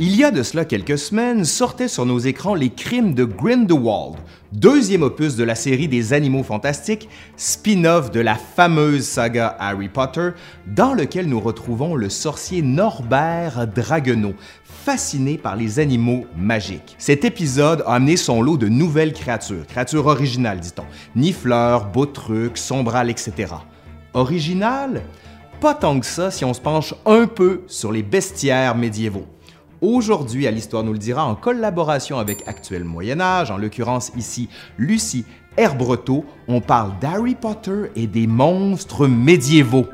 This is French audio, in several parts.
Il y a de cela quelques semaines, sortaient sur nos écrans Les Crimes de Grindelwald, deuxième opus de la série des Animaux Fantastiques, spin-off de la fameuse saga Harry Potter, dans lequel nous retrouvons le sorcier Norbert Draguenau, fasciné par les animaux magiques. Cet épisode a amené son lot de nouvelles créatures, créatures originales dit-on, nifleurs, trucs, sombrales, etc. Originales Pas tant que ça si on se penche un peu sur les bestiaires médiévaux. Aujourd'hui, à l'Histoire nous le dira, en collaboration avec Actuel Moyen Âge, en l'occurrence ici Lucie Herbreteau, on parle d'Harry Potter et des monstres médiévaux.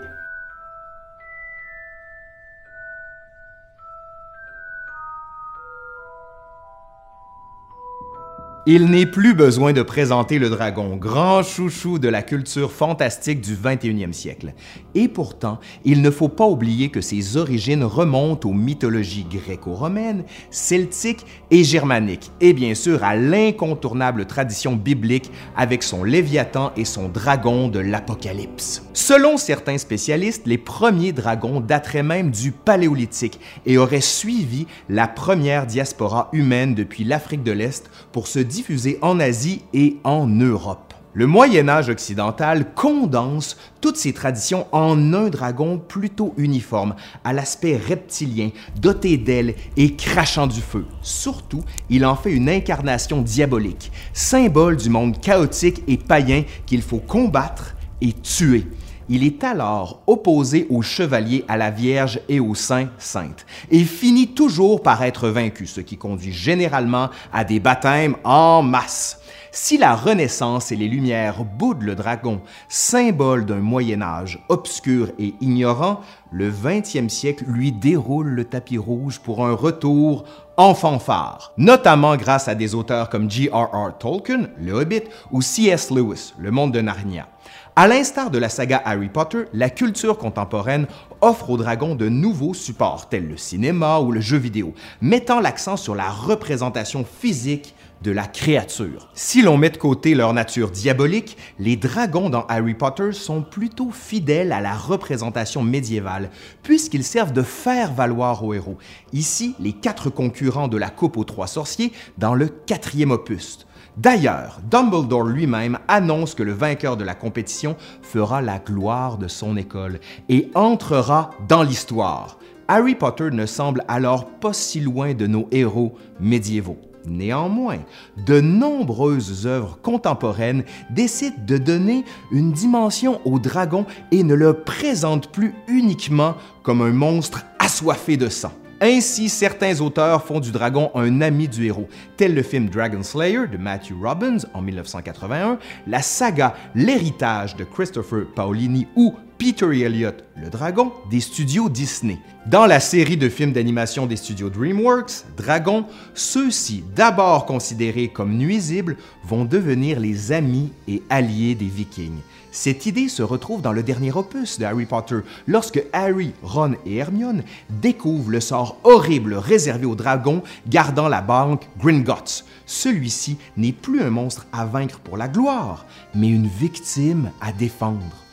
Il n'est plus besoin de présenter le dragon, grand chouchou de la culture fantastique du 21e siècle. Et pourtant, il ne faut pas oublier que ses origines remontent aux mythologies gréco-romaines, celtiques et germaniques, et bien sûr à l'incontournable tradition biblique avec son Léviathan et son dragon de l'Apocalypse. Selon certains spécialistes, les premiers dragons dateraient même du Paléolithique et auraient suivi la première diaspora humaine depuis l'Afrique de l'Est pour se diffusé en Asie et en Europe. Le Moyen Âge occidental condense toutes ces traditions en un dragon plutôt uniforme, à l'aspect reptilien, doté d'ailes et crachant du feu. Surtout, il en fait une incarnation diabolique, symbole du monde chaotique et païen qu'il faut combattre et tuer. Il est alors opposé aux chevaliers, à la Vierge et aux saints saintes, et finit toujours par être vaincu, ce qui conduit généralement à des baptêmes en masse. Si la Renaissance et les Lumières boudent le dragon, symbole d'un Moyen Âge obscur et ignorant, le 20e siècle lui déroule le tapis rouge pour un retour en fanfare, notamment grâce à des auteurs comme J.R.R. Tolkien, Le Hobbit, ou C.S. Lewis, Le Monde de Narnia. À l'instar de la saga Harry Potter, la culture contemporaine offre aux dragons de nouveaux supports, tels le cinéma ou le jeu vidéo, mettant l'accent sur la représentation physique de la créature. Si l'on met de côté leur nature diabolique, les dragons dans Harry Potter sont plutôt fidèles à la représentation médiévale, puisqu'ils servent de faire valoir aux héros. Ici, les quatre concurrents de la Coupe aux Trois Sorciers dans le quatrième opus. D'ailleurs, Dumbledore lui-même annonce que le vainqueur de la compétition fera la gloire de son école et entrera dans l'histoire. Harry Potter ne semble alors pas si loin de nos héros médiévaux. Néanmoins, de nombreuses œuvres contemporaines décident de donner une dimension au dragon et ne le présentent plus uniquement comme un monstre assoiffé de sang. Ainsi, certains auteurs font du dragon un ami du héros, tel le film Dragon Slayer de Matthew Robbins en 1981, la saga L'héritage de Christopher Paolini ou Peter Elliott, le dragon, des studios Disney. Dans la série de films d'animation des studios DreamWorks, Dragon, ceux-ci, d'abord considérés comme nuisibles, vont devenir les amis et alliés des Vikings. Cette idée se retrouve dans le dernier opus de Harry Potter, lorsque Harry, Ron et Hermione découvrent le sort horrible réservé aux dragons gardant la banque Gringotts. Celui-ci n'est plus un monstre à vaincre pour la gloire, mais une victime à défendre.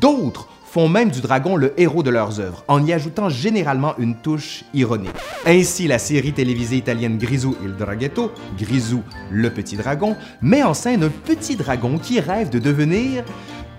D'autres font même du dragon le héros de leurs œuvres, en y ajoutant généralement une touche ironique. Ainsi, la série télévisée italienne Grisou il Draghetto, Grisou le petit dragon, met en scène un petit dragon qui rêve de devenir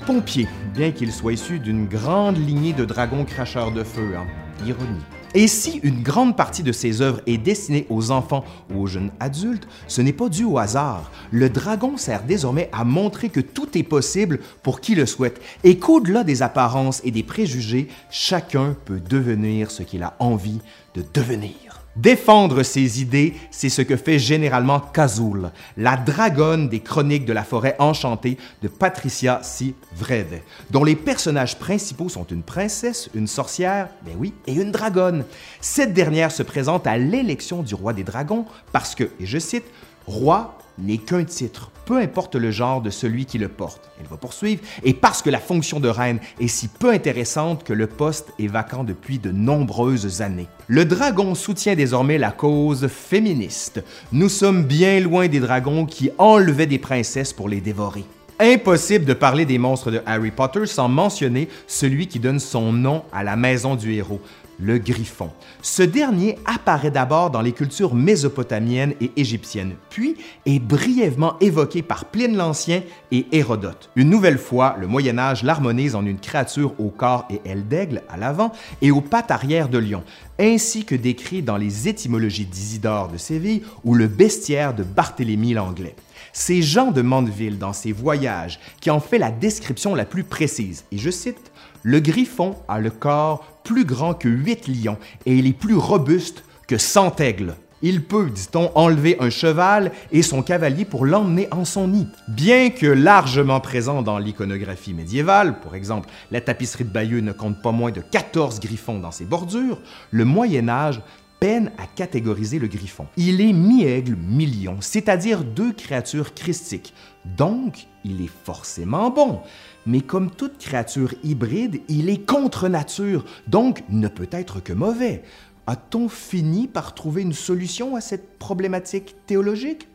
pompier, bien qu'il soit issu d'une grande lignée de dragons cracheurs de feu. Hein. Ironie. Et si une grande partie de ces œuvres est destinée aux enfants ou aux jeunes adultes, ce n'est pas dû au hasard. Le dragon sert désormais à montrer que tout est possible pour qui le souhaite et qu'au-delà des apparences et des préjugés, chacun peut devenir ce qu'il a envie de devenir. Défendre ses idées, c'est ce que fait généralement Kazul, la dragonne des chroniques de la forêt enchantée de Patricia C. Vrede, dont les personnages principaux sont une princesse, une sorcière, ben oui, et une dragonne. Cette dernière se présente à l'élection du roi des dragons parce que, et je cite, Roi n'est qu'un titre, peu importe le genre de celui qui le porte. Elle va poursuivre, et parce que la fonction de reine est si peu intéressante que le poste est vacant depuis de nombreuses années. Le dragon soutient désormais la cause féministe. Nous sommes bien loin des dragons qui enlevaient des princesses pour les dévorer. Impossible de parler des monstres de Harry Potter sans mentionner celui qui donne son nom à la maison du héros, le griffon. Ce dernier apparaît d'abord dans les cultures mésopotamiennes et égyptiennes, puis est brièvement évoqué par Pline l'Ancien et Hérodote. Une nouvelle fois, le Moyen Âge l'harmonise en une créature au corps et ailes d'aigle à l'avant et aux pattes arrière de lion, ainsi que décrit dans les étymologies d'Isidore de Séville ou le bestiaire de Barthélemy l'Anglais. C'est Jean de Mandeville, dans ses voyages, qui en fait la description la plus précise, et je cite le griffon a le corps plus grand que huit lions et il est plus robuste que cent aigles. Il peut, dit-on, enlever un cheval et son cavalier pour l'emmener en son nid. Bien que largement présent dans l'iconographie médiévale, par exemple, la tapisserie de Bayeux ne compte pas moins de 14 griffons dans ses bordures, le Moyen Âge peine à catégoriser le griffon. Il est mi-aigle, mi-lion, c'est-à-dire deux créatures christiques. Donc, il est forcément bon mais comme toute créature hybride, il est contre nature, donc ne peut être que mauvais. A-t-on fini par trouver une solution à cette problématique théologique?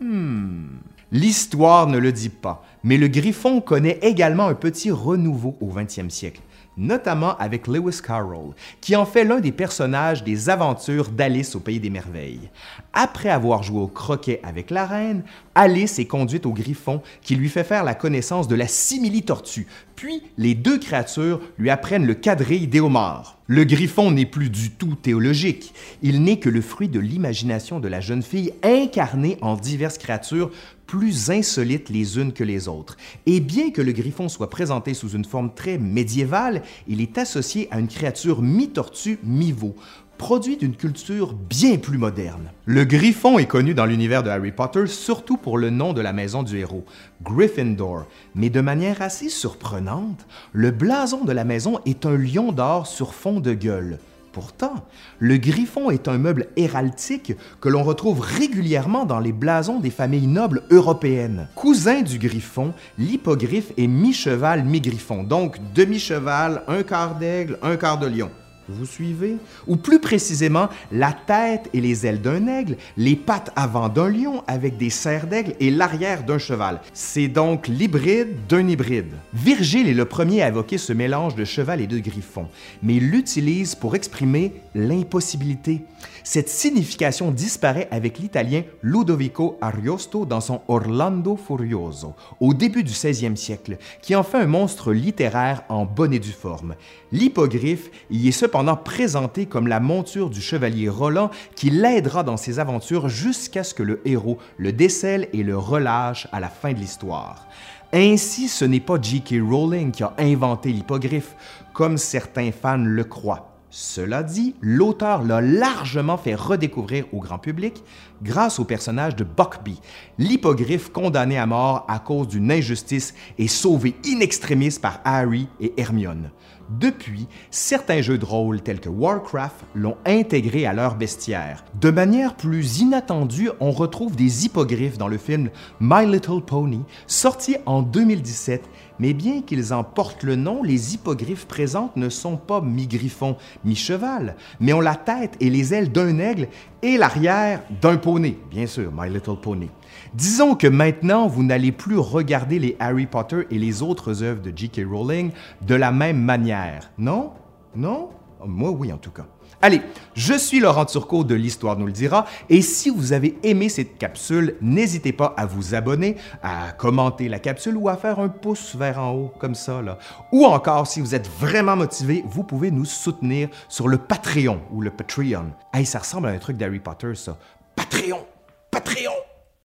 Hmm. L'histoire ne le dit pas, mais le griffon connaît également un petit renouveau au 20e siècle notamment avec Lewis Carroll, qui en fait l'un des personnages des aventures d'Alice au Pays des Merveilles. Après avoir joué au croquet avec la reine, Alice est conduite au griffon qui lui fait faire la connaissance de la simili-tortue, puis les deux créatures lui apprennent le quadrille d'Éomar. Le griffon n'est plus du tout théologique, il n'est que le fruit de l'imagination de la jeune fille incarnée en diverses créatures plus insolites les unes que les autres. Et bien que le griffon soit présenté sous une forme très médiévale, il est associé à une créature mi-tortue, mi-veau, produit d'une culture bien plus moderne. Le griffon est connu dans l'univers de Harry Potter surtout pour le nom de la maison du héros, Gryffindor, mais de manière assez surprenante, le blason de la maison est un lion d'or sur fond de gueule. Pourtant, le griffon est un meuble héraldique que l'on retrouve régulièrement dans les blasons des familles nobles européennes. Cousin du griffon, l'hippogriffe est mi-cheval, mi-griffon, donc demi-cheval, un quart d'aigle, un quart de lion. Vous suivez? Ou plus précisément, la tête et les ailes d'un aigle, les pattes avant d'un lion avec des serres d'aigle et l'arrière d'un cheval. C'est donc l'hybride d'un hybride. Virgile est le premier à évoquer ce mélange de cheval et de griffon, mais il l'utilise pour exprimer l'impossibilité. Cette signification disparaît avec l'italien Ludovico Ariosto dans son Orlando Furioso, au début du 16e siècle, qui en fait un monstre littéraire en bonne et due forme. L'hippogriffe y est cependant présenté comme la monture du chevalier Roland qui l'aidera dans ses aventures jusqu'à ce que le héros le décèle et le relâche à la fin de l'histoire. Ainsi, ce n'est pas J.K. Rowling qui a inventé l'hippogriffe, comme certains fans le croient. Cela dit, l'auteur l'a largement fait redécouvrir au grand public grâce au personnage de Buckby, l'hippogriffe condamné à mort à cause d'une injustice et sauvé in extremis par Harry et Hermione. Depuis, certains jeux de rôle tels que Warcraft l'ont intégré à leur bestiaire. De manière plus inattendue, on retrouve des hippogriffes dans le film My Little Pony, sorti en 2017 mais bien qu'ils en portent le nom, les hippogriffes présentes ne sont pas mi-griffon, mi-cheval, mais ont la tête et les ailes d'un aigle et l'arrière d'un poney, bien sûr, My Little Pony. Disons que maintenant, vous n'allez plus regarder les Harry Potter et les autres œuvres de J.K. Rowling de la même manière, non? Non? Moi, oui, en tout cas. Allez, je suis Laurent Turcot de l'Histoire nous le dira, et si vous avez aimé cette capsule, n'hésitez pas à vous abonner, à commenter la capsule ou à faire un pouce vers en haut, comme ça, là. Ou encore, si vous êtes vraiment motivé, vous pouvez nous soutenir sur le Patreon ou le Patreon. Hey, ça ressemble à un truc d'Harry Potter, ça. Patreon! Patreon!